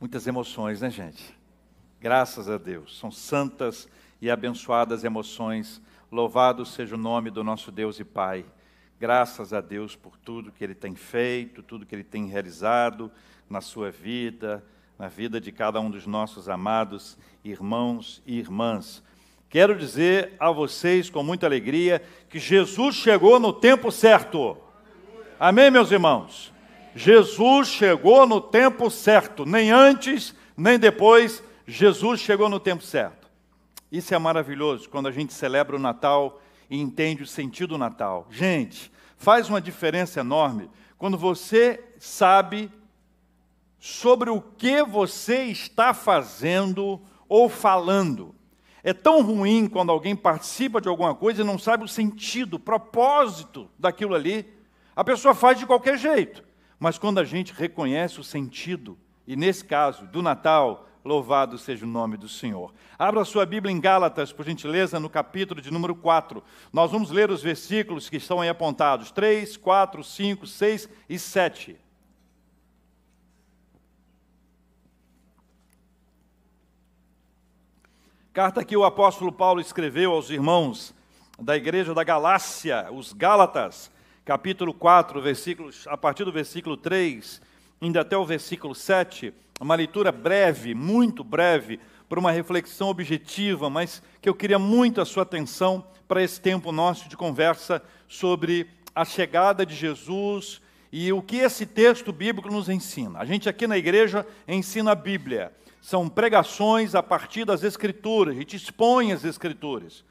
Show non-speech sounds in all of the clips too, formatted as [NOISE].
Muitas emoções, né, gente? Graças a Deus. São santas e abençoadas emoções. Louvado seja o nome do nosso Deus e Pai. Graças a Deus por tudo que Ele tem feito, tudo que Ele tem realizado na sua vida, na vida de cada um dos nossos amados irmãos e irmãs. Quero dizer a vocês com muita alegria que Jesus chegou no tempo certo. Amém, meus irmãos? Jesus chegou no tempo certo, nem antes, nem depois, Jesus chegou no tempo certo. Isso é maravilhoso quando a gente celebra o Natal e entende o sentido do Natal. Gente, faz uma diferença enorme quando você sabe sobre o que você está fazendo ou falando. É tão ruim quando alguém participa de alguma coisa e não sabe o sentido, o propósito daquilo ali. A pessoa faz de qualquer jeito. Mas quando a gente reconhece o sentido, e nesse caso, do Natal, louvado seja o nome do Senhor. Abra sua Bíblia em Gálatas, por gentileza, no capítulo de número 4. Nós vamos ler os versículos que estão aí apontados: 3, 4, 5, 6 e 7. Carta que o apóstolo Paulo escreveu aos irmãos da igreja da Galácia, os Gálatas, capítulo 4, versículos, a partir do versículo 3, indo até o versículo 7, uma leitura breve, muito breve, para uma reflexão objetiva, mas que eu queria muito a sua atenção para esse tempo nosso de conversa sobre a chegada de Jesus e o que esse texto bíblico nos ensina. A gente aqui na igreja ensina a Bíblia são pregações a partir das Escrituras, a gente expõe as Escrituras.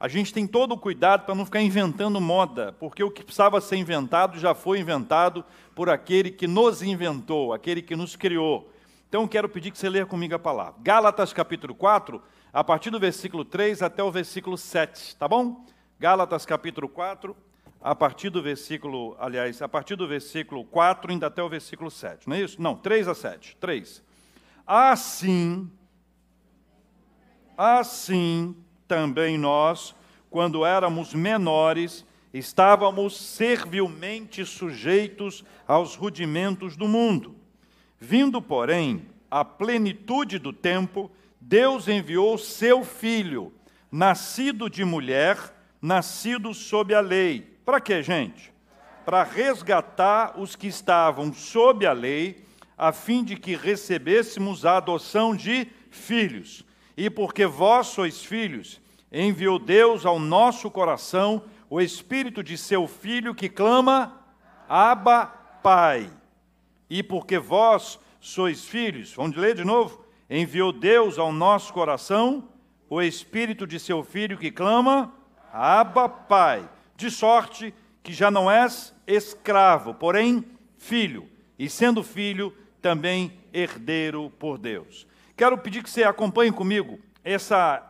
A gente tem todo o cuidado para não ficar inventando moda, porque o que precisava ser inventado já foi inventado por aquele que nos inventou, aquele que nos criou. Então quero pedir que você leia comigo a palavra. Gálatas capítulo 4, a partir do versículo 3 até o versículo 7, tá bom? Gálatas capítulo 4, a partir do versículo, aliás, a partir do versículo 4 ainda até o versículo 7, não é isso? Não, 3 a 7, 3. Assim, assim também nós, quando éramos menores, estávamos servilmente sujeitos aos rudimentos do mundo. Vindo, porém, a plenitude do tempo, Deus enviou seu filho, nascido de mulher, nascido sob a lei. Para quê, gente? Para resgatar os que estavam sob a lei a fim de que recebêssemos a adoção de filhos. E porque vós sois filhos, enviou Deus ao nosso coração o espírito de seu filho que clama: Abba, Pai. E porque vós sois filhos, vamos ler de novo? Enviou Deus ao nosso coração o espírito de seu filho que clama: Abba, Pai. De sorte que já não és escravo, porém filho. E sendo filho, também herdeiro por Deus. Quero pedir que você acompanhe comigo essa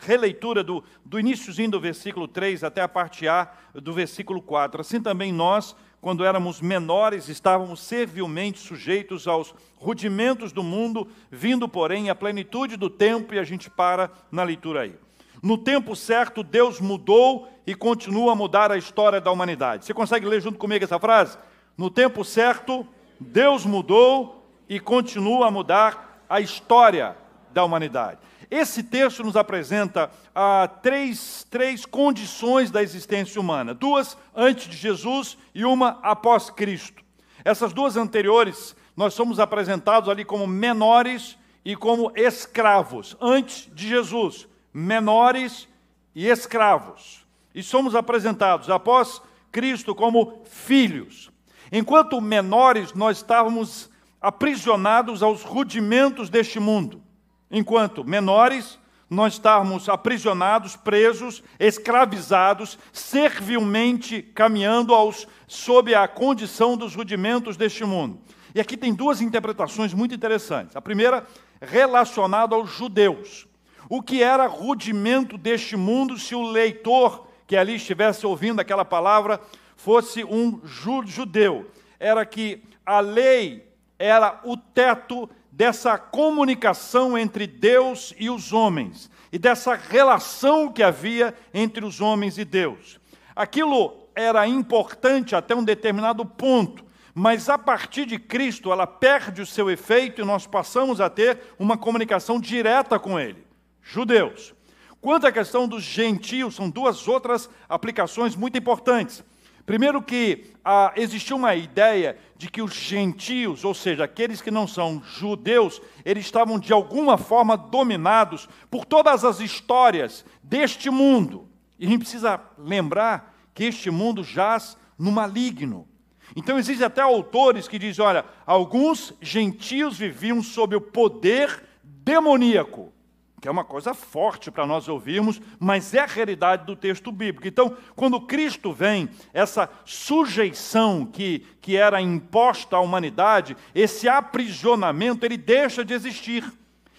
releitura do, do iníciozinho do versículo 3 até a parte A do versículo 4. Assim também nós, quando éramos menores, estávamos servilmente sujeitos aos rudimentos do mundo, vindo, porém, à plenitude do tempo, e a gente para na leitura aí. No tempo certo, Deus mudou e continua a mudar a história da humanidade. Você consegue ler junto comigo essa frase? No tempo certo, Deus mudou e continua a mudar a história da humanidade. Esse texto nos apresenta ah, três, três condições da existência humana: duas antes de Jesus e uma após Cristo. Essas duas anteriores, nós somos apresentados ali como menores e como escravos, antes de Jesus, menores e escravos. E somos apresentados após Cristo como filhos. Enquanto menores, nós estávamos aprisionados aos rudimentos deste mundo. Enquanto menores, nós estávamos aprisionados, presos, escravizados, servilmente caminhando aos, sob a condição dos rudimentos deste mundo. E aqui tem duas interpretações muito interessantes. A primeira, relacionada aos judeus. O que era rudimento deste mundo se o leitor que ali estivesse ouvindo aquela palavra fosse um judeu, era que a lei era o teto dessa comunicação entre Deus e os homens e dessa relação que havia entre os homens e Deus. Aquilo era importante até um determinado ponto, mas a partir de Cristo ela perde o seu efeito e nós passamos a ter uma comunicação direta com Ele. Judeus. Quanto à questão dos gentios, são duas outras aplicações muito importantes. Primeiro que ah, existiu uma ideia de que os gentios, ou seja, aqueles que não são judeus, eles estavam de alguma forma dominados por todas as histórias deste mundo. E a gente precisa lembrar que este mundo jaz no maligno. Então existem até autores que dizem, olha, alguns gentios viviam sob o poder demoníaco que é uma coisa forte para nós ouvirmos, mas é a realidade do texto bíblico. Então, quando Cristo vem, essa sujeição que, que era imposta à humanidade, esse aprisionamento, ele deixa de existir.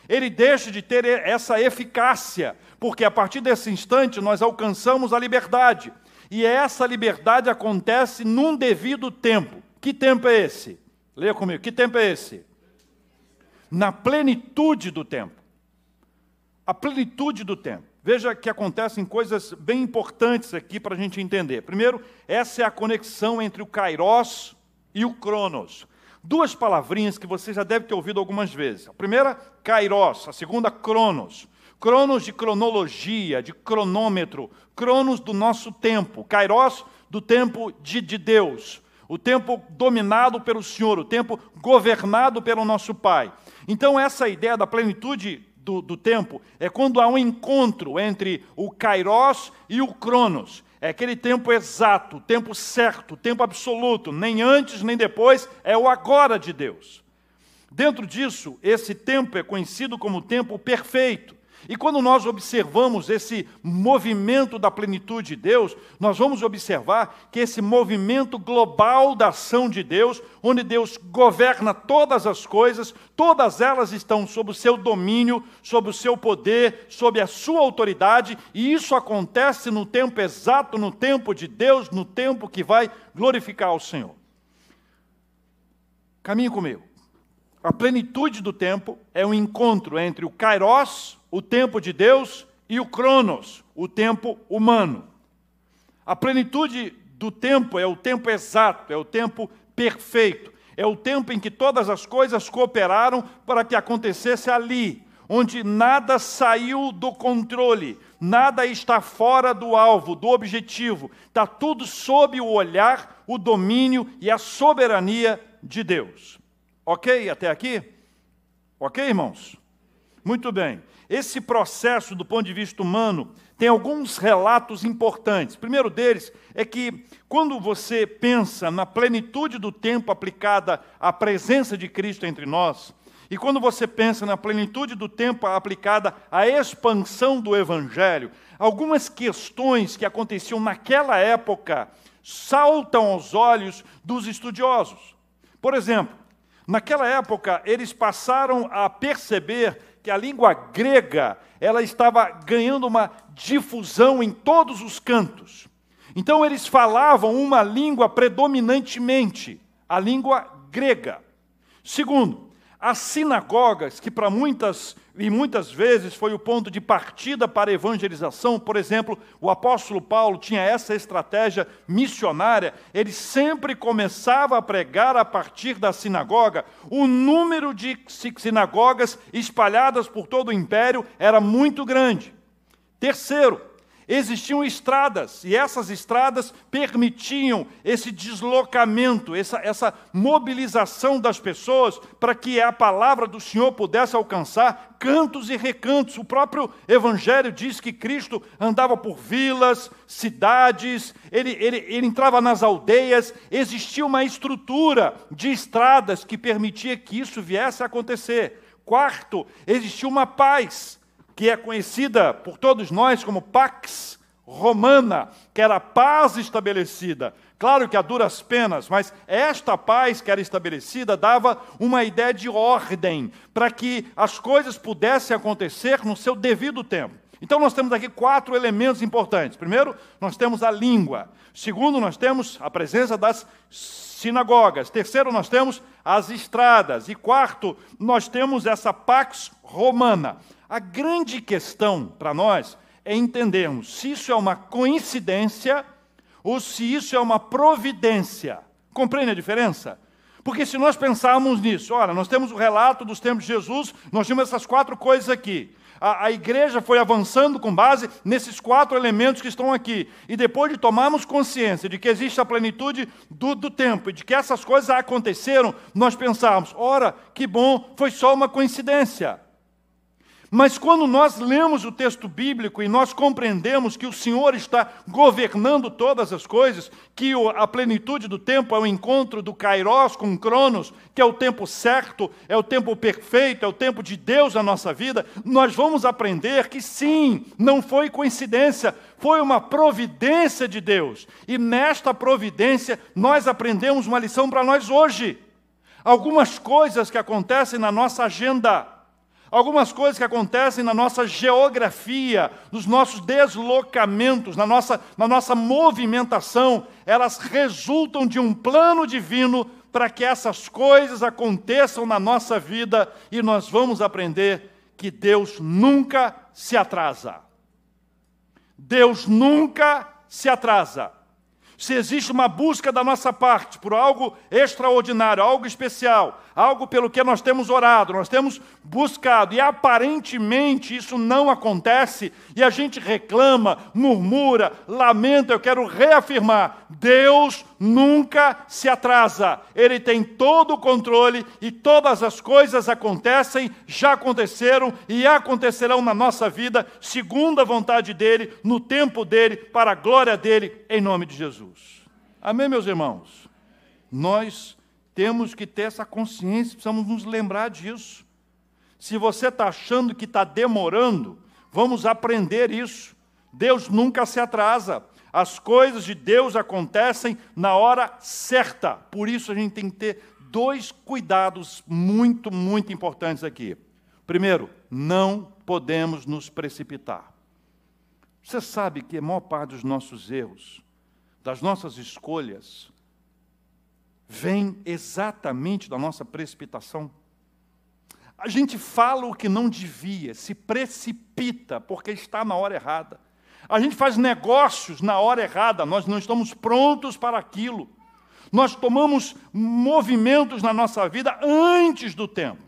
Ele deixa de ter essa eficácia, porque a partir desse instante nós alcançamos a liberdade. E essa liberdade acontece num devido tempo. Que tempo é esse? Leia comigo. Que tempo é esse? Na plenitude do tempo a plenitude do tempo. Veja que acontecem coisas bem importantes aqui para a gente entender. Primeiro, essa é a conexão entre o kairos e o cronos. Duas palavrinhas que você já deve ter ouvido algumas vezes. A primeira, kairos, a segunda, cronos. Cronos de cronologia, de cronômetro, cronos do nosso tempo, kairos do tempo de, de Deus, o tempo dominado pelo Senhor, o tempo governado pelo nosso Pai. Então, essa ideia da plenitude do, do tempo é quando há um encontro entre o kairos e o cronos. É aquele tempo exato, tempo certo, tempo absoluto, nem antes nem depois, é o agora de Deus. Dentro disso, esse tempo é conhecido como tempo perfeito. E quando nós observamos esse movimento da plenitude de Deus, nós vamos observar que esse movimento global da ação de Deus, onde Deus governa todas as coisas, todas elas estão sob o seu domínio, sob o seu poder, sob a sua autoridade, e isso acontece no tempo exato, no tempo de Deus, no tempo que vai glorificar o Senhor. Caminhe comigo. A plenitude do tempo é um encontro entre o Kairos, o tempo de Deus, e o Cronos, o tempo humano. A plenitude do tempo é o tempo exato, é o tempo perfeito, é o tempo em que todas as coisas cooperaram para que acontecesse ali, onde nada saiu do controle, nada está fora do alvo, do objetivo, está tudo sob o olhar, o domínio e a soberania de Deus. Ok até aqui? Ok, irmãos? Muito bem. Esse processo, do ponto de vista humano, tem alguns relatos importantes. O primeiro deles é que, quando você pensa na plenitude do tempo aplicada à presença de Cristo entre nós, e quando você pensa na plenitude do tempo aplicada à expansão do Evangelho, algumas questões que aconteciam naquela época saltam aos olhos dos estudiosos. Por exemplo, Naquela época, eles passaram a perceber que a língua grega ela estava ganhando uma difusão em todos os cantos. Então, eles falavam uma língua predominantemente, a língua grega. Segundo, as sinagogas, que para muitas e muitas vezes foi o ponto de partida para a evangelização, por exemplo, o apóstolo Paulo tinha essa estratégia missionária, ele sempre começava a pregar a partir da sinagoga. O número de sinagogas espalhadas por todo o império era muito grande. Terceiro, existiam estradas, e essas estradas permitiam esse deslocamento, essa, essa mobilização das pessoas para que a palavra do Senhor pudesse alcançar cantos e recantos. O próprio Evangelho diz que Cristo andava por vilas, cidades, ele, ele, ele entrava nas aldeias, existia uma estrutura de estradas que permitia que isso viesse a acontecer. Quarto, existia uma paz que é conhecida por todos nós como Pax Romana, que era a paz estabelecida. Claro que a duras penas, mas esta paz que era estabelecida dava uma ideia de ordem, para que as coisas pudessem acontecer no seu devido tempo. Então, nós temos aqui quatro elementos importantes. Primeiro, nós temos a língua. Segundo, nós temos a presença das sinagogas. Terceiro, nós temos as estradas. E quarto, nós temos essa pax romana. A grande questão para nós é entendermos se isso é uma coincidência ou se isso é uma providência. Compreende a diferença? Porque se nós pensarmos nisso, olha, nós temos o relato dos tempos de Jesus, nós temos essas quatro coisas aqui. A, a, igreja foi avançando com base nesses quatro elementos que estão aqui. E depois de tomarmos consciência de que existe a plenitude do, do tempo e de que essas coisas aconteceram, nós pensamos: ora, que bom, foi só uma coincidência. Mas quando nós lemos o texto bíblico e nós compreendemos que o Senhor está governando todas as coisas, que a plenitude do tempo é o encontro do Kairos com Cronos, que é o tempo certo, é o tempo perfeito, é o tempo de Deus na nossa vida, nós vamos aprender que sim, não foi coincidência, foi uma providência de Deus. E nesta providência nós aprendemos uma lição para nós hoje. Algumas coisas que acontecem na nossa agenda Algumas coisas que acontecem na nossa geografia, nos nossos deslocamentos, na nossa, na nossa movimentação, elas resultam de um plano divino para que essas coisas aconteçam na nossa vida e nós vamos aprender que Deus nunca se atrasa. Deus nunca se atrasa se existe uma busca da nossa parte por algo extraordinário, algo especial, algo pelo que nós temos orado, nós temos buscado, e aparentemente isso não acontece, e a gente reclama, murmura, lamenta, eu quero reafirmar: Deus nunca se atrasa, Ele tem todo o controle e todas as coisas acontecem, já aconteceram e acontecerão na nossa vida, segundo a vontade dEle, no tempo dEle, para a glória dEle, em nome de Jesus. Amém, meus irmãos? Nós temos que ter essa consciência, precisamos nos lembrar disso. Se você está achando que está demorando, vamos aprender isso. Deus nunca se atrasa. As coisas de Deus acontecem na hora certa. Por isso a gente tem que ter dois cuidados muito, muito importantes aqui. Primeiro, não podemos nos precipitar. Você sabe que a maior parte dos nossos erros, das nossas escolhas, vem exatamente da nossa precipitação. A gente fala o que não devia, se precipita porque está na hora errada. A gente faz negócios na hora errada, nós não estamos prontos para aquilo. Nós tomamos movimentos na nossa vida antes do tempo.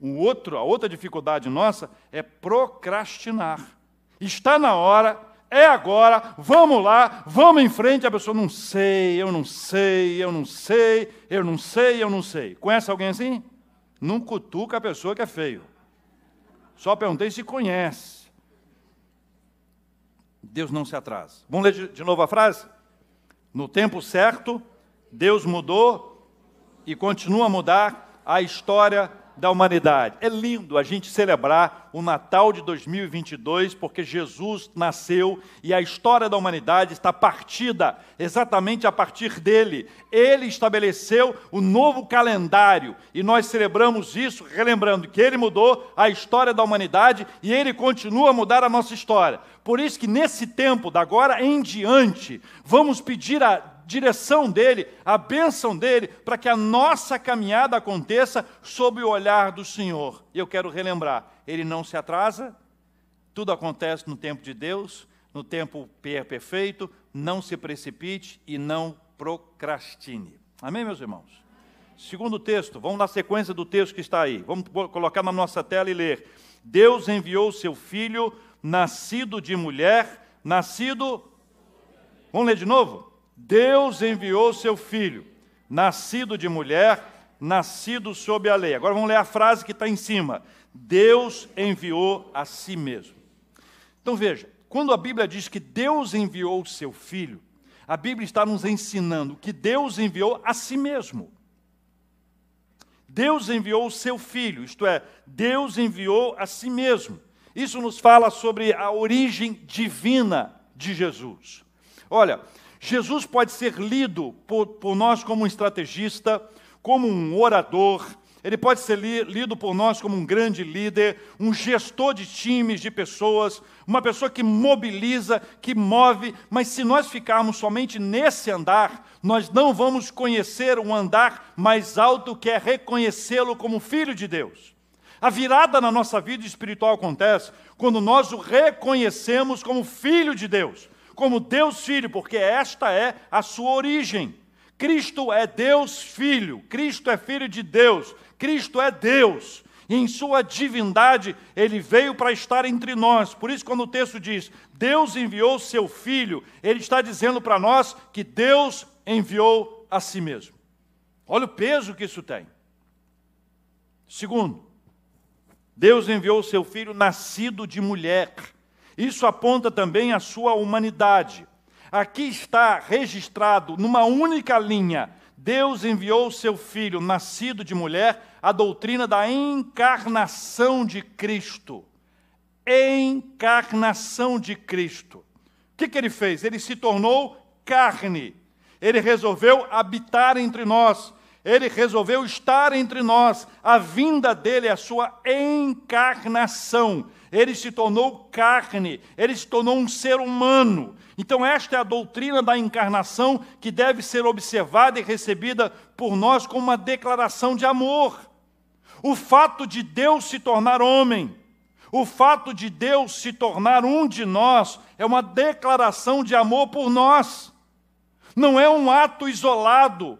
O outro, a outra dificuldade nossa é procrastinar. Está na hora, é agora, vamos lá, vamos em frente. A pessoa não sei, eu não sei, eu não sei, eu não sei, eu não sei. Conhece alguém assim? Não cutuca a pessoa que é feio. Só perguntei se conhece. Deus não se atrasa. Vamos ler de novo a frase? No tempo certo, Deus mudou e continua a mudar a história da humanidade. É lindo a gente celebrar o Natal de 2022, porque Jesus nasceu e a história da humanidade está partida exatamente a partir dele. Ele estabeleceu o novo calendário e nós celebramos isso, relembrando que ele mudou a história da humanidade e ele continua a mudar a nossa história. Por isso que nesse tempo, da agora em diante, vamos pedir a direção dele, a bênção dele, para que a nossa caminhada aconteça sob o olhar do Senhor. E eu quero relembrar: ele não se atrasa, tudo acontece no tempo de Deus, no tempo perfeito, não se precipite e não procrastine. Amém, meus irmãos? Segundo texto, vamos na sequência do texto que está aí. Vamos colocar na nossa tela e ler. Deus enviou seu filho, nascido de mulher, nascido. Vamos ler de novo? Deus enviou seu filho, nascido de mulher, nascido sob a lei. Agora vamos ler a frase que está em cima. Deus enviou a si mesmo. Então veja, quando a Bíblia diz que Deus enviou o seu filho, a Bíblia está nos ensinando que Deus enviou a si mesmo. Deus enviou o seu filho, isto é, Deus enviou a si mesmo. Isso nos fala sobre a origem divina de Jesus. Olha, Jesus pode ser lido por, por nós como um estrategista, como um orador, ele pode ser li, lido por nós como um grande líder, um gestor de times, de pessoas, uma pessoa que mobiliza, que move, mas se nós ficarmos somente nesse andar, nós não vamos conhecer um andar mais alto que é reconhecê-lo como filho de Deus. A virada na nossa vida espiritual acontece quando nós o reconhecemos como filho de Deus como Deus Filho, porque esta é a sua origem. Cristo é Deus Filho, Cristo é Filho de Deus, Cristo é Deus. E em sua divindade, ele veio para estar entre nós. Por isso, quando o texto diz, Deus enviou seu Filho, ele está dizendo para nós que Deus enviou a si mesmo. Olha o peso que isso tem. Segundo, Deus enviou seu Filho nascido de mulher. Isso aponta também a sua humanidade. Aqui está registrado numa única linha: Deus enviou seu filho, nascido de mulher, a doutrina da encarnação de Cristo. Encarnação de Cristo. O que, que ele fez? Ele se tornou carne. Ele resolveu habitar entre nós. Ele resolveu estar entre nós. A vinda dele é a sua encarnação. Ele se tornou carne, ele se tornou um ser humano. Então, esta é a doutrina da encarnação que deve ser observada e recebida por nós como uma declaração de amor. O fato de Deus se tornar homem, o fato de Deus se tornar um de nós, é uma declaração de amor por nós. Não é um ato isolado,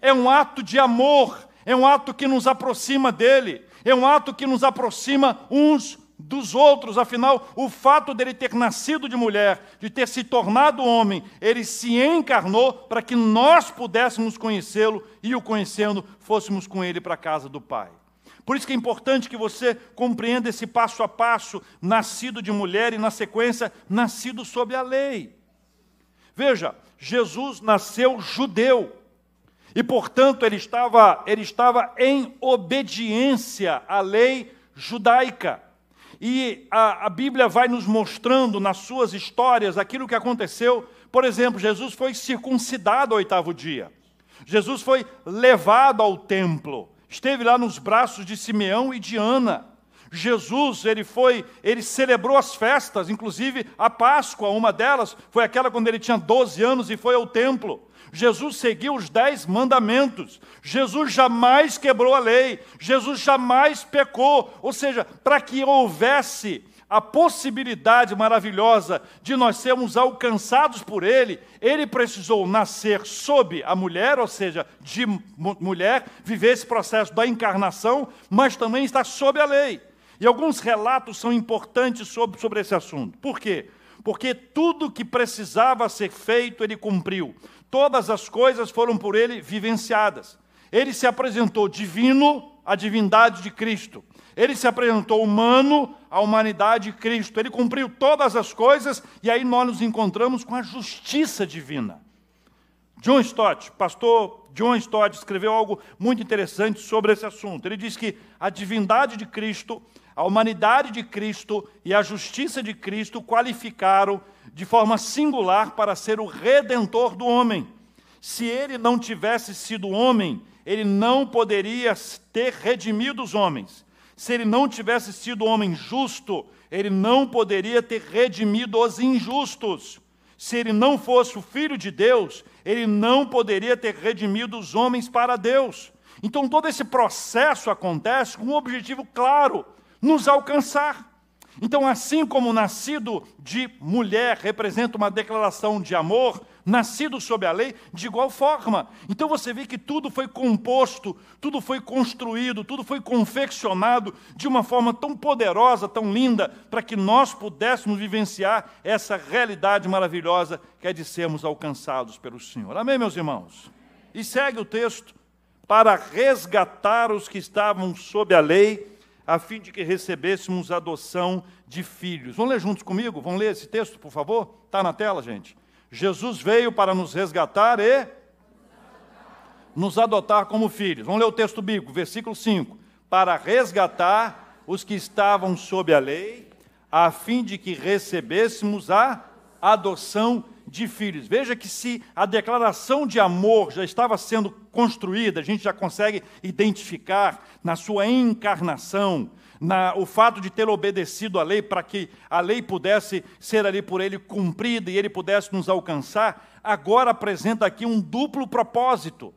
é um ato de amor, é um ato que nos aproxima dele, é um ato que nos aproxima uns dos outros, afinal, o fato dele ter nascido de mulher, de ter se tornado homem, ele se encarnou para que nós pudéssemos conhecê-lo e o conhecendo, fôssemos com ele para a casa do Pai. Por isso que é importante que você compreenda esse passo a passo, nascido de mulher e, na sequência, nascido sob a lei. Veja, Jesus nasceu judeu. E, portanto, ele estava, ele estava em obediência à lei judaica. E a, a, Bíblia vai nos mostrando nas suas histórias aquilo que aconteceu. Por exemplo, Jesus foi circuncidado ao oitavo dia. Jesus foi levado ao templo. Esteve lá nos braços de Simeão e de Ana. Jesus, ele foi, ele celebrou as festas, inclusive a Páscoa, uma delas foi aquela quando ele tinha 12 anos e foi ao templo. Jesus seguiu os dez mandamentos. Jesus jamais quebrou a lei. Jesus jamais pecou. Ou seja, para que houvesse a possibilidade maravilhosa de nós sermos alcançados por Ele, Ele precisou nascer sob a mulher, ou seja, de mulher, viver esse processo da encarnação, mas também estar sob a lei. E alguns relatos são importantes sobre, sobre esse assunto. Por quê? Porque tudo que precisava ser feito, Ele cumpriu. Todas as coisas foram por ele vivenciadas. Ele se apresentou divino, a divindade de Cristo. Ele se apresentou humano, a humanidade de Cristo. Ele cumpriu todas as coisas e aí nós nos encontramos com a justiça divina. John Stott, pastor John Stott, escreveu algo muito interessante sobre esse assunto. Ele diz que a divindade de Cristo, a humanidade de Cristo e a justiça de Cristo qualificaram de forma singular para ser o redentor do homem. Se ele não tivesse sido homem, ele não poderia ter redimido os homens. Se ele não tivesse sido homem justo, ele não poderia ter redimido os injustos. Se ele não fosse o filho de Deus, ele não poderia ter redimido os homens para Deus. Então todo esse processo acontece com um objetivo claro: nos alcançar. Então, assim como nascido de mulher representa uma declaração de amor, nascido sob a lei, de igual forma. Então você vê que tudo foi composto, tudo foi construído, tudo foi confeccionado de uma forma tão poderosa, tão linda, para que nós pudéssemos vivenciar essa realidade maravilhosa que é de sermos alcançados pelo Senhor. Amém, meus irmãos? E segue o texto para resgatar os que estavam sob a lei a fim de que recebêssemos adoção de filhos. Vamos ler juntos comigo? Vamos ler esse texto, por favor? Está na tela, gente. Jesus veio para nos resgatar e nos adotar como filhos. Vamos ler o texto bíblico, versículo 5. Para resgatar os que estavam sob a lei, a fim de que recebêssemos a adoção de filhos. Veja que se a declaração de amor já estava sendo construída, a gente já consegue identificar na sua encarnação, na, o fato de ter obedecido à lei para que a lei pudesse ser ali por ele cumprida e ele pudesse nos alcançar, agora apresenta aqui um duplo propósito.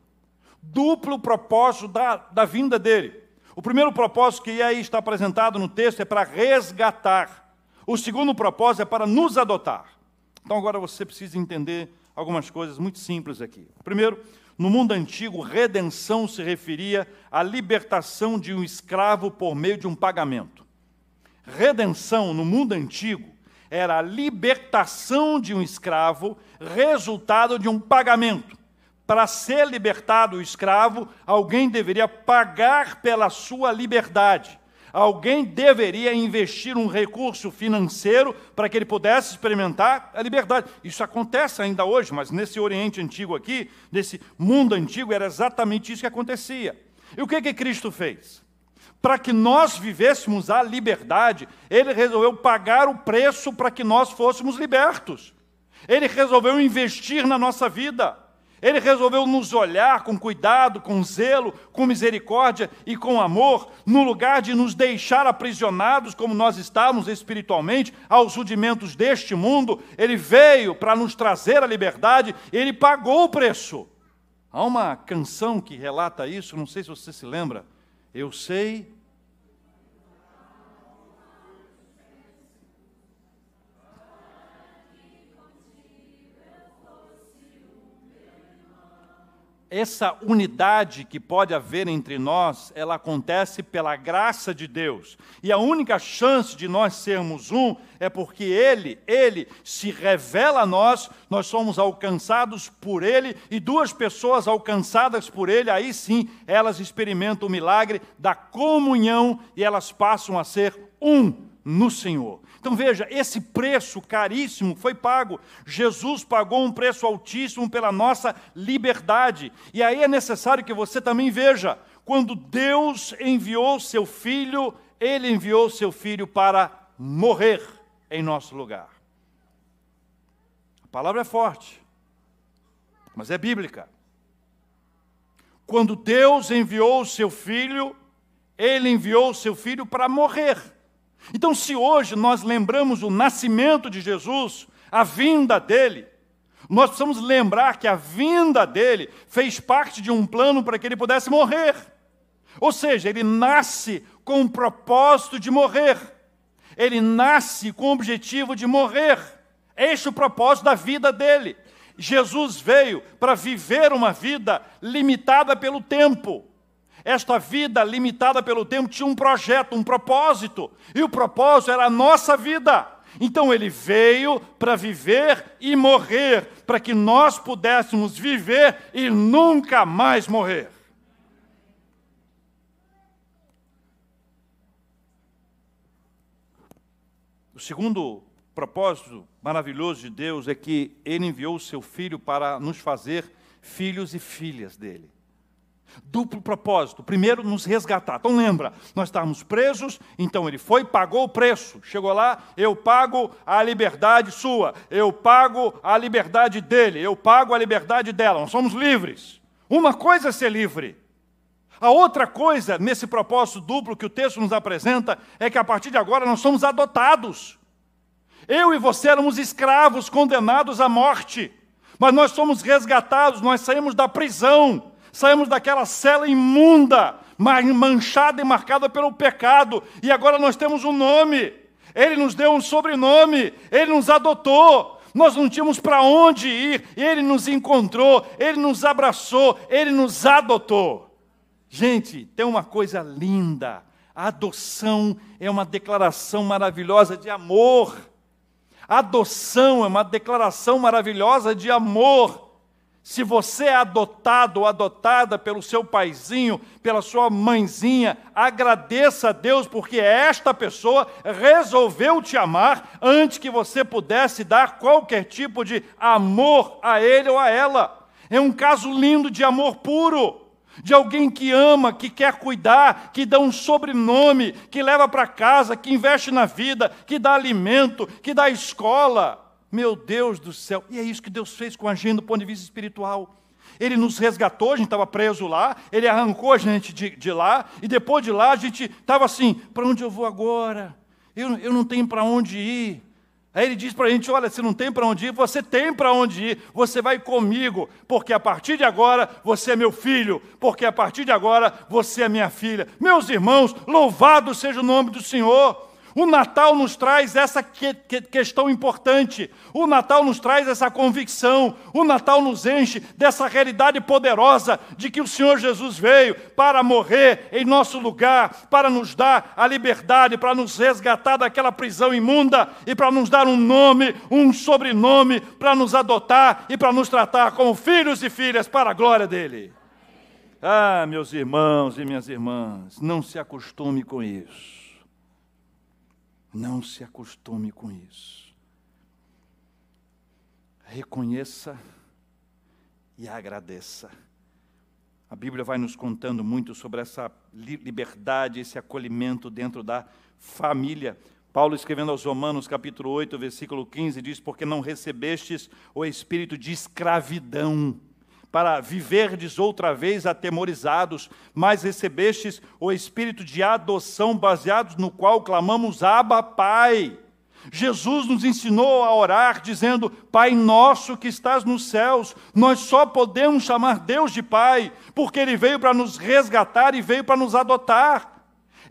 Duplo propósito da, da vinda dele. O primeiro propósito que aí está apresentado no texto é para resgatar. O segundo propósito é para nos adotar. Então agora você precisa entender algumas coisas muito simples aqui. Primeiro, no mundo antigo, redenção se referia à libertação de um escravo por meio de um pagamento. Redenção, no mundo antigo, era a libertação de um escravo, resultado de um pagamento. Para ser libertado o escravo, alguém deveria pagar pela sua liberdade. Alguém deveria investir um recurso financeiro para que ele pudesse experimentar a liberdade. Isso acontece ainda hoje, mas nesse Oriente Antigo aqui, nesse mundo antigo, era exatamente isso que acontecia. E o que, que Cristo fez? Para que nós vivêssemos a liberdade, ele resolveu pagar o preço para que nós fôssemos libertos. Ele resolveu investir na nossa vida. Ele resolveu nos olhar com cuidado, com zelo, com misericórdia e com amor, no lugar de nos deixar aprisionados, como nós estávamos espiritualmente, aos rudimentos deste mundo. Ele veio para nos trazer a liberdade, ele pagou o preço. Há uma canção que relata isso, não sei se você se lembra. Eu sei essa unidade que pode haver entre nós, ela acontece pela graça de Deus. E a única chance de nós sermos um é porque Ele, Ele se revela a nós, nós somos alcançados por Ele, e duas pessoas alcançadas por Ele, aí sim elas experimentam o milagre da comunhão e elas passam a ser um no Senhor. Então veja, esse preço caríssimo foi pago. Jesus pagou um preço altíssimo pela nossa liberdade. E aí é necessário que você também veja, quando Deus enviou seu filho, ele enviou seu filho para morrer em nosso lugar. A palavra é forte, mas é bíblica. Quando Deus enviou o seu filho, ele enviou o seu filho para morrer então, se hoje nós lembramos o nascimento de Jesus, a vinda dele, nós precisamos lembrar que a vinda dele fez parte de um plano para que ele pudesse morrer. Ou seja, ele nasce com o propósito de morrer. Ele nasce com o objetivo de morrer. Este é o propósito da vida dele. Jesus veio para viver uma vida limitada pelo tempo. Esta vida limitada pelo tempo tinha um projeto, um propósito, e o propósito era a nossa vida. Então ele veio para viver e morrer, para que nós pudéssemos viver e nunca mais morrer. O segundo propósito maravilhoso de Deus é que ele enviou o seu filho para nos fazer filhos e filhas dele. Duplo propósito. Primeiro, nos resgatar. Então, lembra, nós estávamos presos, então ele foi, pagou o preço. Chegou lá, eu pago a liberdade sua, eu pago a liberdade dele, eu pago a liberdade dela. Nós somos livres. Uma coisa é ser livre. A outra coisa, nesse propósito duplo que o texto nos apresenta, é que a partir de agora nós somos adotados. Eu e você éramos escravos condenados à morte, mas nós somos resgatados, nós saímos da prisão saímos daquela cela imunda, manchada e marcada pelo pecado, e agora nós temos um nome. Ele nos deu um sobrenome, ele nos adotou. Nós não tínhamos para onde ir, ele nos encontrou, ele nos abraçou, ele nos adotou. Gente, tem uma coisa linda. A adoção é uma declaração maravilhosa de amor. A adoção é uma declaração maravilhosa de amor. Se você é adotado ou adotada pelo seu paizinho, pela sua mãezinha, agradeça a Deus porque esta pessoa resolveu te amar antes que você pudesse dar qualquer tipo de amor a ele ou a ela. É um caso lindo de amor puro, de alguém que ama, que quer cuidar, que dá um sobrenome, que leva para casa, que investe na vida, que dá alimento, que dá escola. Meu Deus do céu. E é isso que Deus fez com a gente do ponto de vista espiritual. Ele nos resgatou, a gente estava preso lá, ele arrancou a gente de, de lá, e depois de lá a gente estava assim: para onde eu vou agora? Eu, eu não tenho para onde ir. Aí ele diz para a gente: olha, se não tem para onde ir, você tem para onde ir, você vai comigo, porque a partir de agora você é meu filho, porque a partir de agora você é minha filha. Meus irmãos, louvado seja o nome do Senhor. O Natal nos traz essa que, que, questão importante. O Natal nos traz essa convicção. O Natal nos enche dessa realidade poderosa de que o Senhor Jesus veio para morrer em nosso lugar, para nos dar a liberdade, para nos resgatar daquela prisão imunda e para nos dar um nome, um sobrenome, para nos adotar e para nos tratar como filhos e filhas para a glória dele. Ah, meus irmãos e minhas irmãs, não se acostume com isso. Não se acostume com isso. Reconheça e agradeça. A Bíblia vai nos contando muito sobre essa liberdade, esse acolhimento dentro da família. Paulo, escrevendo aos Romanos, capítulo 8, versículo 15, diz: Porque não recebestes o espírito de escravidão para viverdes outra vez atemorizados, mas recebestes o espírito de adoção, baseados no qual clamamos Abba, Pai. Jesus nos ensinou a orar dizendo: Pai nosso que estás nos céus. Nós só podemos chamar Deus de Pai, porque Ele veio para nos resgatar e veio para nos adotar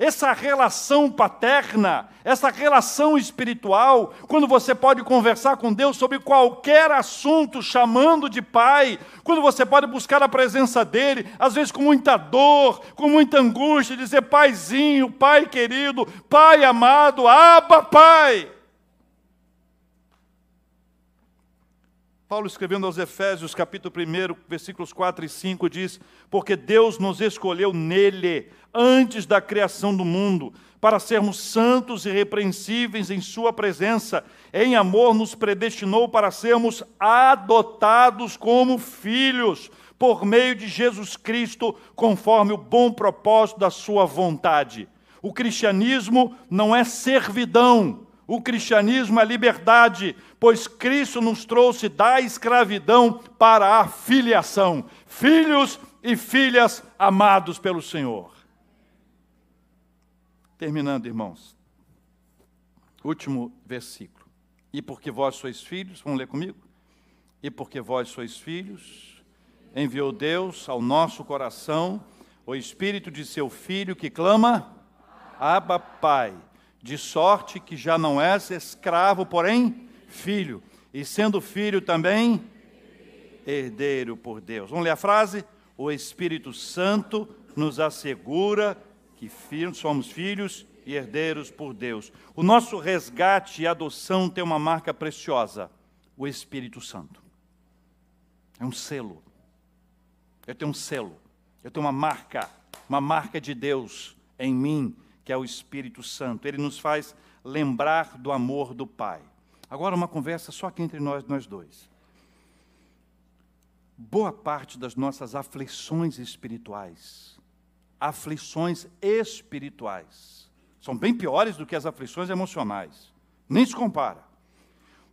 essa relação paterna, essa relação espiritual, quando você pode conversar com Deus sobre qualquer assunto, chamando de Pai, quando você pode buscar a presença dEle, às vezes com muita dor, com muita angústia, dizer: Paizinho, Pai querido, Pai amado, Abba, Pai. Paulo escrevendo aos Efésios, capítulo 1, versículos 4 e 5, diz: Porque Deus nos escolheu nele, antes da criação do mundo, para sermos santos e repreensíveis em Sua presença. Em amor, nos predestinou para sermos adotados como filhos, por meio de Jesus Cristo, conforme o bom propósito da Sua vontade. O cristianismo não é servidão, o cristianismo é liberdade, pois Cristo nos trouxe da escravidão para a filiação, filhos e filhas amados pelo Senhor. Terminando, irmãos. Último versículo. E porque vós sois filhos, vamos ler comigo? E porque vós sois filhos, enviou Deus ao nosso coração o espírito de seu filho que clama: Abba, Pai de sorte que já não és escravo, porém filho, e sendo filho também herdeiro por Deus. Vamos ler a frase? O Espírito Santo nos assegura que somos filhos e herdeiros por Deus. O nosso resgate e adoção tem uma marca preciosa: o Espírito Santo. É um selo. Eu tenho um selo. Eu tenho uma marca, uma marca de Deus em mim que é o Espírito Santo. Ele nos faz lembrar do amor do Pai. Agora, uma conversa só aqui entre nós, nós dois. Boa parte das nossas aflições espirituais, aflições espirituais, são bem piores do que as aflições emocionais. Nem se compara.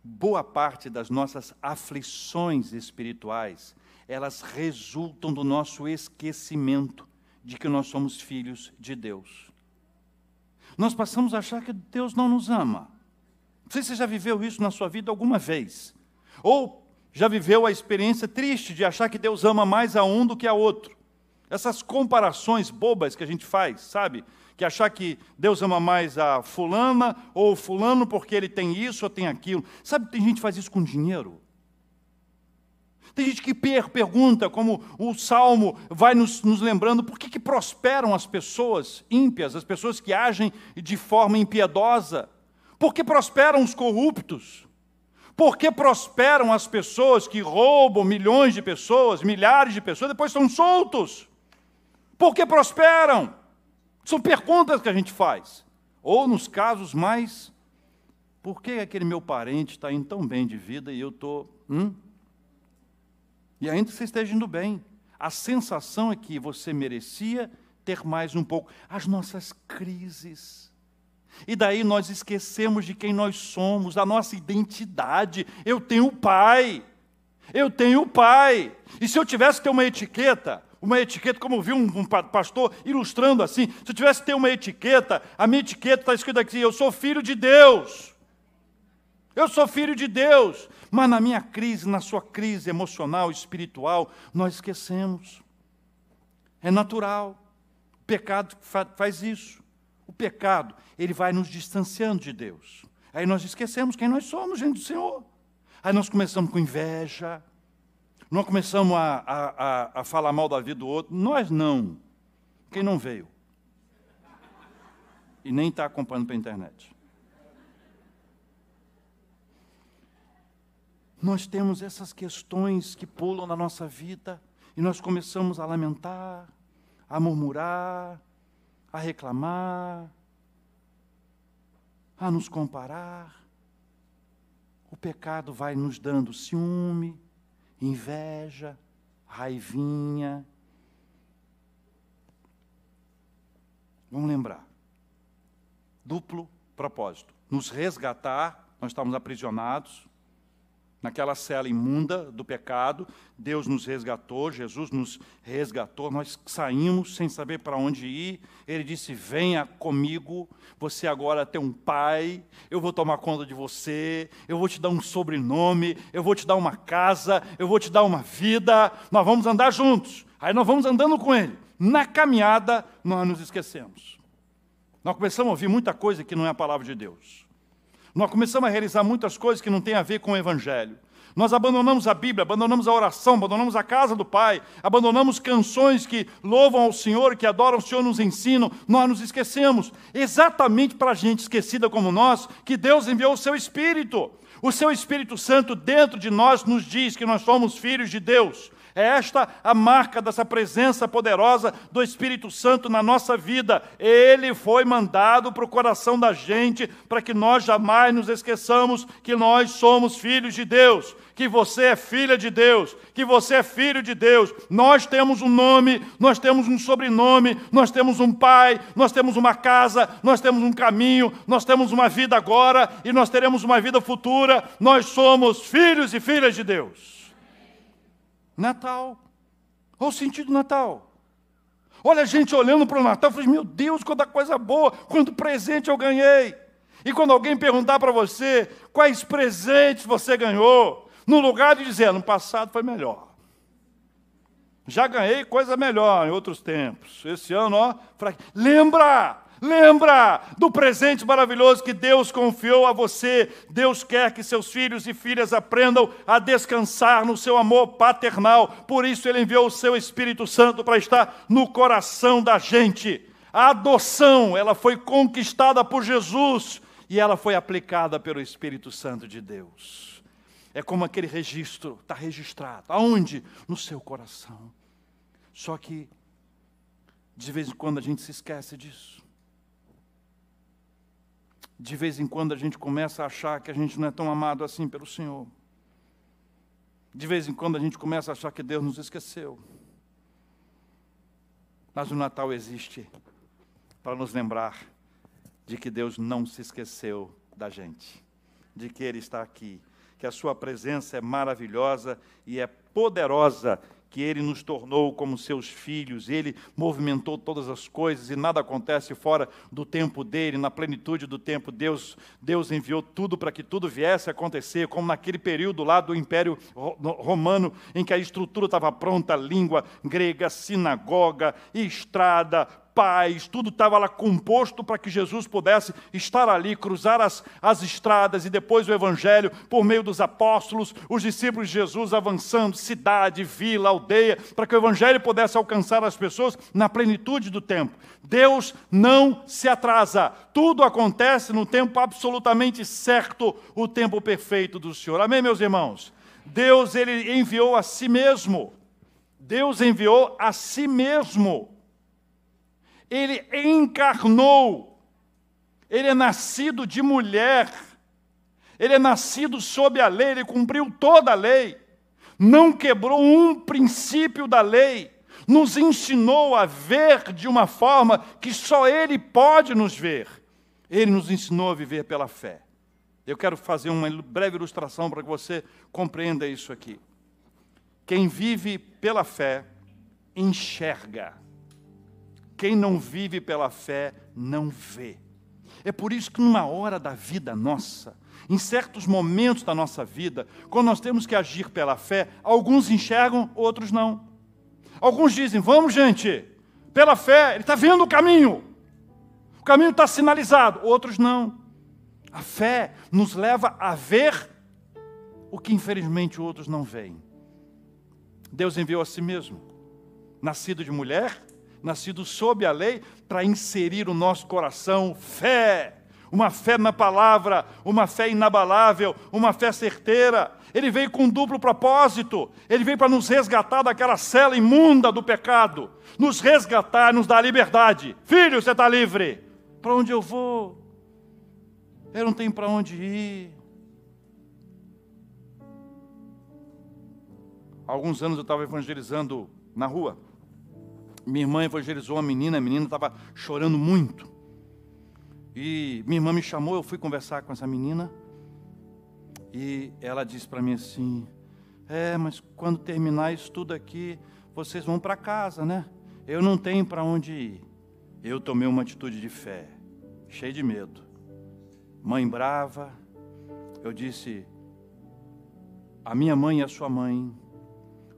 Boa parte das nossas aflições espirituais, elas resultam do nosso esquecimento de que nós somos filhos de Deus nós passamos a achar que Deus não nos ama. Não sei se você já viveu isso na sua vida alguma vez. Ou já viveu a experiência triste de achar que Deus ama mais a um do que a outro. Essas comparações bobas que a gente faz, sabe? Que achar que Deus ama mais a fulana ou fulano porque ele tem isso ou tem aquilo. Sabe que tem gente que faz isso com dinheiro? Tem gente que pergunta, como o Salmo vai nos, nos lembrando, por que, que prosperam as pessoas ímpias, as pessoas que agem de forma impiedosa? Por que prosperam os corruptos? Por que prosperam as pessoas que roubam milhões de pessoas, milhares de pessoas, depois são soltos? Por que prosperam? São perguntas que a gente faz. Ou nos casos mais, por que aquele meu parente está indo tão bem de vida e eu estou. Hum? E ainda você esteja indo bem, a sensação é que você merecia ter mais um pouco. As nossas crises. E daí nós esquecemos de quem nós somos, da nossa identidade. Eu tenho pai. Eu tenho pai. E se eu tivesse que ter uma etiqueta, uma etiqueta, como viu um, um pastor ilustrando assim, se eu tivesse que ter uma etiqueta, a minha etiqueta está escrita aqui: eu sou filho de Deus. Eu sou filho de Deus. Mas na minha crise, na sua crise emocional, espiritual, nós esquecemos. É natural. O pecado faz isso. O pecado, ele vai nos distanciando de Deus. Aí nós esquecemos quem nós somos, gente do Senhor. Aí nós começamos com inveja, nós começamos a, a, a, a falar mal da vida do outro. Nós não. Quem não veio? E nem está acompanhando pela internet. Nós temos essas questões que pulam na nossa vida e nós começamos a lamentar, a murmurar, a reclamar, a nos comparar. O pecado vai nos dando ciúme, inveja, raivinha. Vamos lembrar. Duplo propósito: nos resgatar, nós estamos aprisionados, naquela cela imunda do pecado, Deus nos resgatou, Jesus nos resgatou, nós saímos sem saber para onde ir. Ele disse: Venha comigo, você agora tem um pai, eu vou tomar conta de você, eu vou te dar um sobrenome, eu vou te dar uma casa, eu vou te dar uma vida, nós vamos andar juntos. Aí nós vamos andando com ele. Na caminhada, nós nos esquecemos. Nós começamos a ouvir muita coisa que não é a palavra de Deus. Nós começamos a realizar muitas coisas que não têm a ver com o Evangelho. Nós abandonamos a Bíblia, abandonamos a oração, abandonamos a casa do Pai, abandonamos canções que louvam ao Senhor, que adoram o Senhor, nos ensinam. Nós nos esquecemos, exatamente para a gente esquecida como nós, que Deus enviou o seu Espírito. O seu Espírito Santo dentro de nós nos diz que nós somos filhos de Deus. É esta a marca dessa presença poderosa do Espírito Santo na nossa vida. Ele foi mandado para o coração da gente para que nós jamais nos esqueçamos que nós somos filhos de Deus, que você é filha de Deus, que você é filho de Deus. Nós temos um nome, nós temos um sobrenome, nós temos um pai, nós temos uma casa, nós temos um caminho, nós temos uma vida agora e nós teremos uma vida futura. Nós somos filhos e filhas de Deus. Natal. Olha o sentido do Natal. Olha a gente olhando para o Natal, falando, meu Deus, quanta coisa boa, quanto presente eu ganhei. E quando alguém perguntar para você quais presentes você ganhou, no lugar de dizer, no passado foi melhor. Já ganhei coisa melhor em outros tempos. Esse ano, ó, lembra, Lembra do presente maravilhoso que Deus confiou a você. Deus quer que seus filhos e filhas aprendam a descansar no seu amor paternal. Por isso, Ele enviou o seu Espírito Santo para estar no coração da gente. A adoção, ela foi conquistada por Jesus e ela foi aplicada pelo Espírito Santo de Deus. É como aquele registro, está registrado. Aonde? No seu coração. Só que, de vez em quando, a gente se esquece disso de vez em quando a gente começa a achar que a gente não é tão amado assim pelo Senhor. De vez em quando a gente começa a achar que Deus nos esqueceu. Mas o Natal existe para nos lembrar de que Deus não se esqueceu da gente, de que Ele está aqui, que a Sua presença é maravilhosa e é poderosa que ele nos tornou como seus filhos, ele movimentou todas as coisas e nada acontece fora do tempo dele, na plenitude do tempo. Deus, Deus enviou tudo para que tudo viesse a acontecer, como naquele período lá do Império Romano, em que a estrutura estava pronta, língua grega, sinagoga, estrada, paz, tudo estava lá composto para que Jesus pudesse estar ali, cruzar as, as estradas e depois o Evangelho, por meio dos apóstolos, os discípulos de Jesus avançando, cidade, vila, aldeia, para que o Evangelho pudesse alcançar as pessoas na plenitude do tempo. Deus não se atrasa, tudo acontece no tempo absolutamente certo, o tempo perfeito do Senhor. Amém, meus irmãos? Deus ele enviou a si mesmo. Deus enviou a si mesmo ele encarnou, ele é nascido de mulher, ele é nascido sob a lei, ele cumpriu toda a lei, não quebrou um princípio da lei, nos ensinou a ver de uma forma que só ele pode nos ver. Ele nos ensinou a viver pela fé. Eu quero fazer uma breve ilustração para que você compreenda isso aqui. Quem vive pela fé enxerga. Quem não vive pela fé não vê. É por isso que, numa hora da vida nossa, em certos momentos da nossa vida, quando nós temos que agir pela fé, alguns enxergam, outros não. Alguns dizem: Vamos, gente, pela fé, ele está vendo o caminho. caminho está sinalizado, outros não. A fé nos leva a ver o que infelizmente outros não veem. Deus enviou a si mesmo, nascido de mulher, nascido sob a lei, para inserir o nosso coração fé, uma fé na palavra, uma fé inabalável, uma fé certeira. Ele veio com um duplo propósito. Ele veio para nos resgatar daquela cela imunda do pecado, nos resgatar, nos dar liberdade. Filho, você está livre. Para onde eu vou? Eu não tenho para onde ir. Alguns anos eu estava evangelizando na rua. Minha irmã evangelizou uma menina, a menina estava chorando muito. E minha irmã me chamou, eu fui conversar com essa menina. E ela disse para mim assim: É, mas quando terminar isso tudo aqui, vocês vão para casa, né? Eu não tenho para onde ir. Eu tomei uma atitude de fé, cheio de medo. Mãe brava, eu disse: A minha mãe é a sua mãe,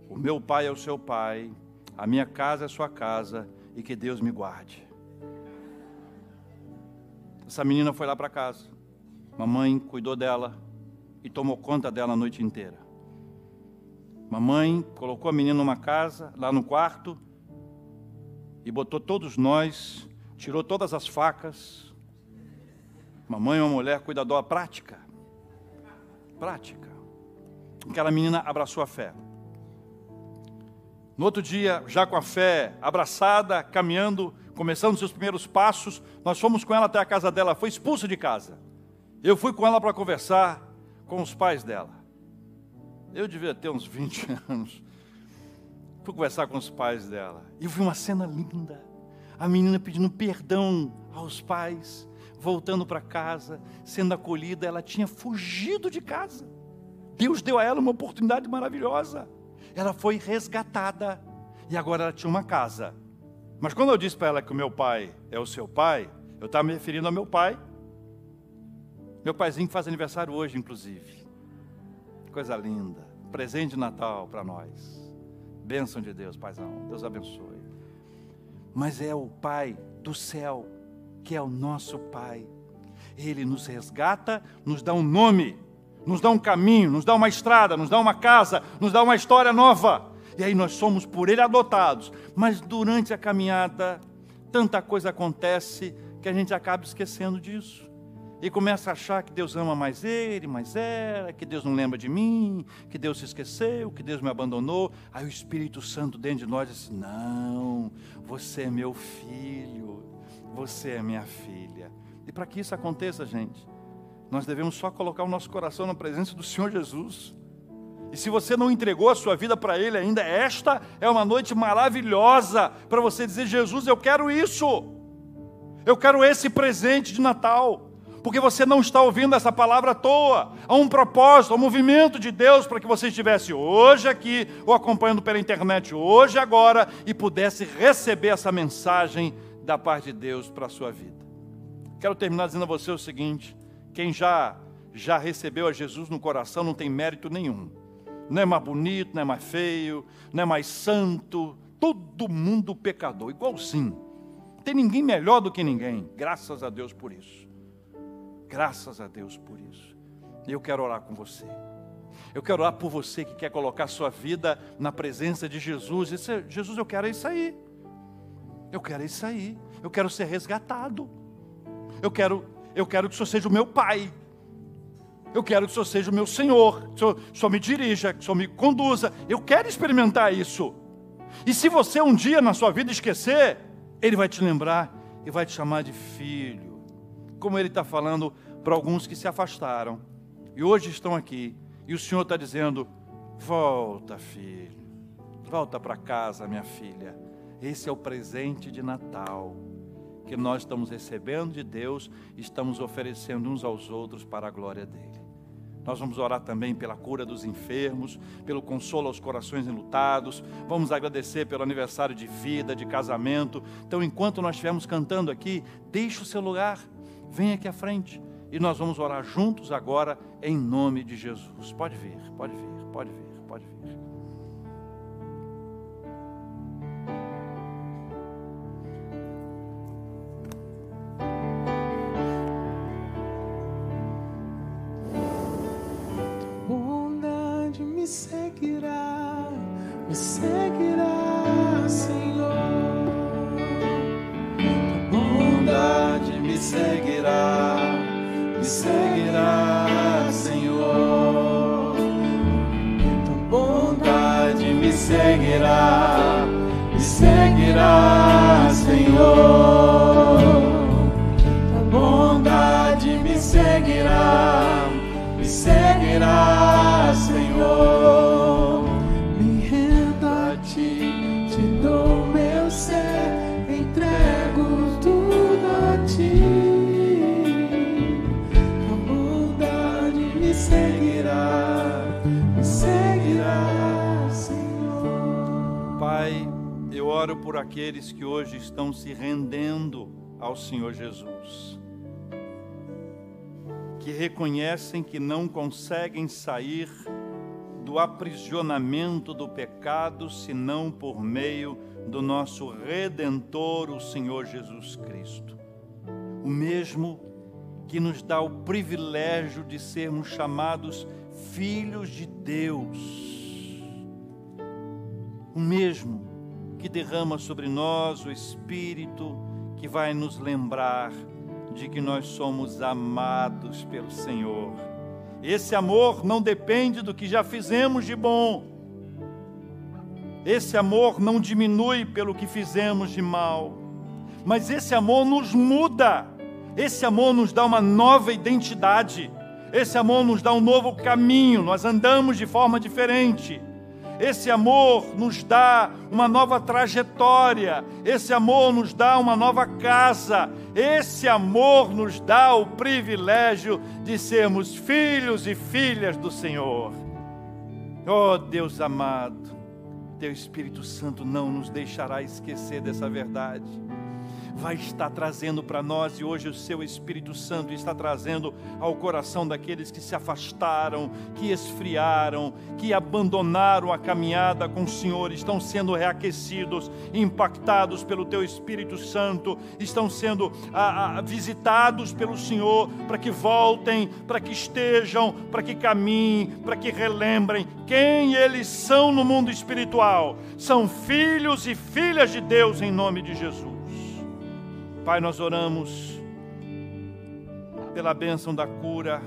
o meu pai é o seu pai, a minha casa é sua casa, e que Deus me guarde. Essa menina foi lá para casa. Mamãe cuidou dela e tomou conta dela a noite inteira. Mamãe colocou a menina numa casa, lá no quarto, e botou todos nós, tirou todas as facas. Mamãe é uma mulher cuidadora prática. Prática. Aquela menina abraçou a fé. No outro dia, já com a fé abraçada, caminhando, começando seus primeiros passos, nós fomos com ela até a casa dela, foi expulsa de casa. Eu fui com ela para conversar com os pais dela. Eu devia ter uns 20 [LAUGHS] anos. Fui conversar com os pais dela. E vi uma cena linda. A menina pedindo perdão aos pais, voltando para casa, sendo acolhida. Ela tinha fugido de casa. Deus deu a ela uma oportunidade maravilhosa. Ela foi resgatada. E agora ela tinha uma casa. Mas quando eu disse para ela que o meu pai é o seu pai, eu estava me referindo ao meu pai. Meu paizinho faz aniversário hoje, inclusive. Coisa linda. Presente de Natal para nós. Bênção de Deus, paizão. Deus abençoe. Mas é o Pai do céu, que é o nosso Pai. Ele nos resgata, nos dá um nome, nos dá um caminho, nos dá uma estrada, nos dá uma casa, nos dá uma história nova. E aí nós somos por Ele adotados. Mas durante a caminhada, tanta coisa acontece que a gente acaba esquecendo disso. E começa a achar que Deus ama mais ele, mais ela, que Deus não lembra de mim, que Deus se esqueceu, que Deus me abandonou. Aí o Espírito Santo dentro de nós diz: Não, você é meu filho, você é minha filha. E para que isso aconteça, gente, nós devemos só colocar o nosso coração na presença do Senhor Jesus. E se você não entregou a sua vida para Ele ainda, esta é uma noite maravilhosa para você dizer: Jesus, eu quero isso. Eu quero esse presente de Natal. Porque você não está ouvindo essa palavra à toa. Há um propósito, há um movimento de Deus para que você estivesse hoje aqui, ou acompanhando pela internet hoje, agora, e pudesse receber essa mensagem da parte de Deus para a sua vida. Quero terminar dizendo a você o seguinte: quem já, já recebeu a Jesus no coração não tem mérito nenhum não é mais bonito, não é mais feio, não é mais santo. Todo mundo pecador, igualzinho. Não tem ninguém melhor do que ninguém. Graças a Deus por isso. Graças a Deus por isso. Eu quero orar com você. Eu quero orar por você que quer colocar sua vida na presença de Jesus. E dizer, Jesus, eu quero isso aí. Eu quero isso aí. Eu quero ser resgatado. Eu quero, eu quero que o Senhor seja o meu pai. Eu quero que o Senhor seja o meu Senhor, que o Senhor, o Senhor me dirija, que o Senhor me conduza. Eu quero experimentar isso. E se você um dia na sua vida esquecer, Ele vai te lembrar e vai te chamar de filho. Como Ele está falando para alguns que se afastaram e hoje estão aqui. E o Senhor está dizendo: volta, filho, volta para casa, minha filha. Esse é o presente de Natal que nós estamos recebendo de Deus, estamos oferecendo uns aos outros para a glória dele. Nós vamos orar também pela cura dos enfermos, pelo consolo aos corações enlutados. Vamos agradecer pelo aniversário de vida, de casamento. Então, enquanto nós estivermos cantando aqui, deixe o seu lugar, venha aqui à frente e nós vamos orar juntos agora em nome de Jesus. Pode vir, pode vir, pode vir, pode vir. Por aqueles que hoje estão se rendendo ao Senhor Jesus, que reconhecem que não conseguem sair do aprisionamento do pecado senão por meio do nosso redentor, o Senhor Jesus Cristo. O mesmo que nos dá o privilégio de sermos chamados filhos de Deus. O mesmo que derrama sobre nós o Espírito que vai nos lembrar de que nós somos amados pelo Senhor. Esse amor não depende do que já fizemos de bom. Esse amor não diminui pelo que fizemos de mal. Mas esse amor nos muda. Esse amor nos dá uma nova identidade. Esse amor nos dá um novo caminho. Nós andamos de forma diferente. Esse amor nos dá uma nova trajetória, esse amor nos dá uma nova casa, esse amor nos dá o privilégio de sermos filhos e filhas do Senhor. Oh Deus amado, Teu Espírito Santo não nos deixará esquecer dessa verdade vai estar trazendo para nós, e hoje o seu Espírito Santo está trazendo ao coração daqueles que se afastaram, que esfriaram, que abandonaram a caminhada com o Senhor, estão sendo reaquecidos, impactados pelo teu Espírito Santo, estão sendo a, a, visitados pelo Senhor para que voltem, para que estejam, para que caminhem, para que relembrem quem eles são no mundo espiritual. São filhos e filhas de Deus em nome de Jesus. Pai, nós oramos pela bênção da cura,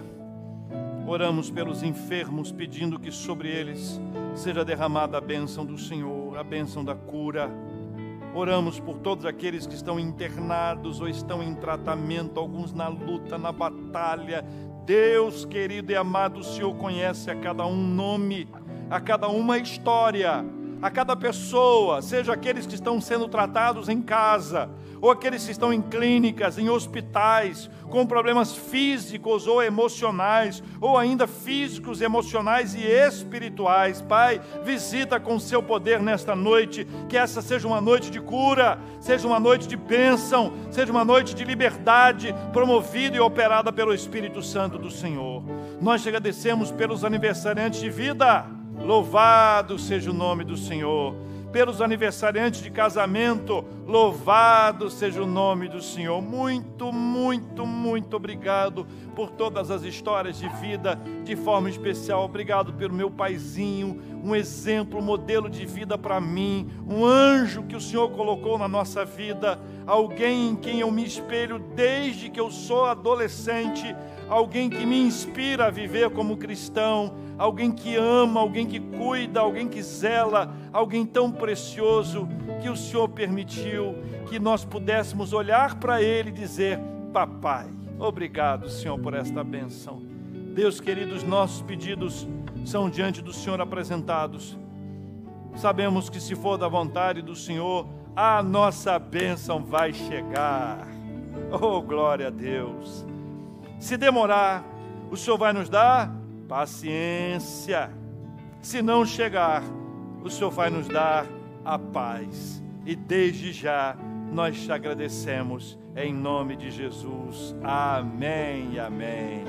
oramos pelos enfermos, pedindo que sobre eles seja derramada a bênção do Senhor, a bênção da cura. Oramos por todos aqueles que estão internados ou estão em tratamento, alguns na luta, na batalha. Deus querido e amado, o Senhor conhece a cada um nome, a cada uma história, a cada pessoa, seja aqueles que estão sendo tratados em casa, ou aqueles que estão em clínicas, em hospitais, com problemas físicos ou emocionais, ou ainda físicos, emocionais e espirituais. Pai, visita com o seu poder nesta noite, que essa seja uma noite de cura, seja uma noite de bênção, seja uma noite de liberdade, promovida e operada pelo Espírito Santo do Senhor. Nós te agradecemos pelos aniversariantes de vida. Louvado seja o nome do Senhor pelos aniversariantes de casamento. Louvado seja o nome do Senhor. Muito, muito, muito obrigado por todas as histórias de vida, de forma especial. Obrigado pelo meu paizinho, um exemplo, um modelo de vida para mim, um anjo que o Senhor colocou na nossa vida, alguém em quem eu me espelho desde que eu sou adolescente, alguém que me inspira a viver como cristão alguém que ama, alguém que cuida, alguém que zela, alguém tão precioso que o Senhor permitiu que nós pudéssemos olhar para Ele e dizer: Papai, obrigado, Senhor, por esta benção. Deus querido, os nossos pedidos são diante do Senhor apresentados. Sabemos que se for da vontade do Senhor, a nossa bênção vai chegar. Oh, glória a Deus. Se demorar, o Senhor vai nos dar paciência. Se não chegar, o Senhor vai nos dar a paz. E desde já nós te agradecemos em nome de Jesus. Amém amém.